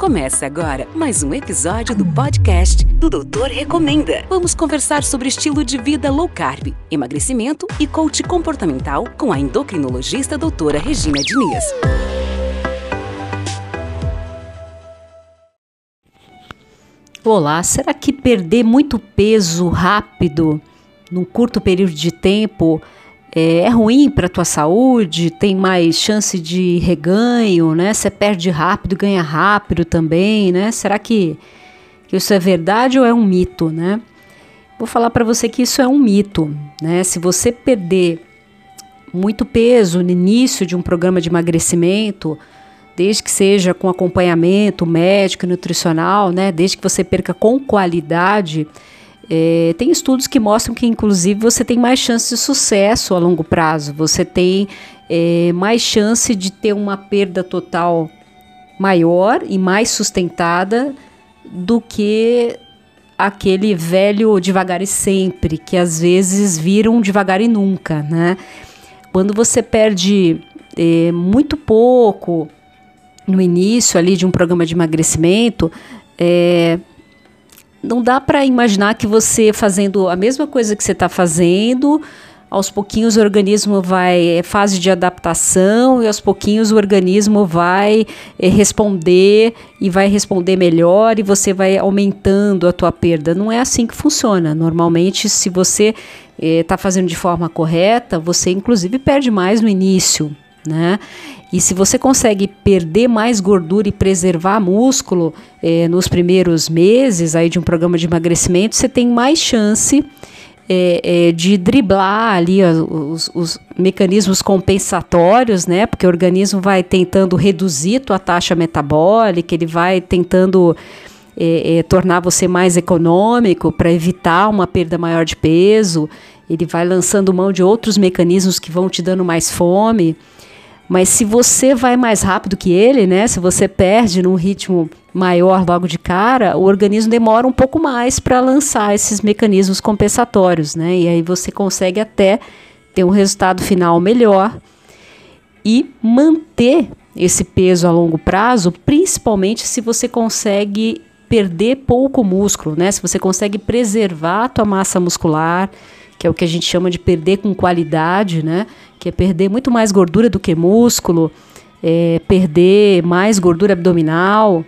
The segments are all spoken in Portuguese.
Começa agora mais um episódio do podcast do Doutor Recomenda. Vamos conversar sobre estilo de vida low carb, emagrecimento e coach comportamental com a endocrinologista doutora Regina Diniz. Olá, será que perder muito peso rápido, num curto período de tempo, é, é ruim para a tua saúde, tem mais chance de reganho, né? Você perde rápido, ganha rápido também, né? Será que, que isso é verdade ou é um mito, né? Vou falar para você que isso é um mito, né? Se você perder muito peso no início de um programa de emagrecimento, desde que seja com acompanhamento médico e nutricional, né? Desde que você perca com qualidade, é, tem estudos que mostram que, inclusive, você tem mais chance de sucesso a longo prazo, você tem é, mais chance de ter uma perda total maior e mais sustentada do que aquele velho devagar e sempre, que às vezes viram devagar e nunca, né? Quando você perde é, muito pouco no início ali de um programa de emagrecimento, é, não dá para imaginar que você fazendo a mesma coisa que você está fazendo, aos pouquinhos o organismo vai é fase de adaptação e aos pouquinhos o organismo vai é, responder e vai responder melhor e você vai aumentando a tua perda. Não é assim que funciona. Normalmente, se você está é, fazendo de forma correta, você inclusive perde mais no início, né? E se você consegue perder mais gordura e preservar músculo é, nos primeiros meses aí de um programa de emagrecimento, você tem mais chance é, é, de driblar ali os, os, mecanismos compensatórios, né? Porque o organismo vai tentando reduzir a taxa metabólica, ele vai tentando tornar você mais econômico para evitar uma perda maior de peso. Ele vai lançando mão de outros mecanismos que vão te dando mais fome. Mas se você vai mais rápido que ele, né? Se você perde num ritmo maior logo de cara, o organismo demora um pouco mais para lançar esses mecanismos compensatórios, né? E aí você consegue até ter um resultado final melhor e manter esse peso a longo prazo, principalmente se você consegue perder pouco músculo, né? Se você consegue preservar a tua massa muscular, que é o que a gente chama de perder com qualidade, né? Que é perder muito mais gordura do que músculo, é, perder mais gordura abdominal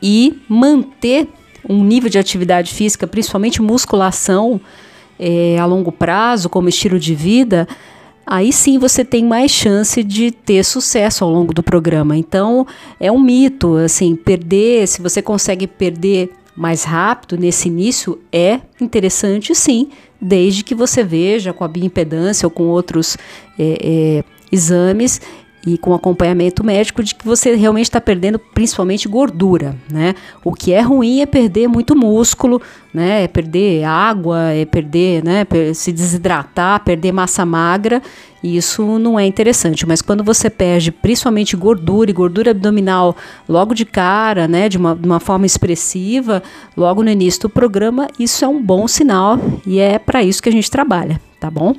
e manter um nível de atividade física, principalmente musculação, é, a longo prazo, como estilo de vida, aí sim você tem mais chance de ter sucesso ao longo do programa. Então, é um mito, assim, perder, se você consegue perder mais rápido nesse início, é interessante sim, desde que você veja com a bioimpedância ou com outros é, é, exames e com acompanhamento médico de que você realmente está perdendo principalmente gordura, né? O que é ruim é perder muito músculo, né? É perder água, é perder, né? Se desidratar, perder massa magra. Isso não é interessante. Mas quando você perde principalmente gordura e gordura abdominal logo de cara, né? De uma, de uma forma expressiva, logo no início do programa, isso é um bom sinal e é para isso que a gente trabalha, tá bom?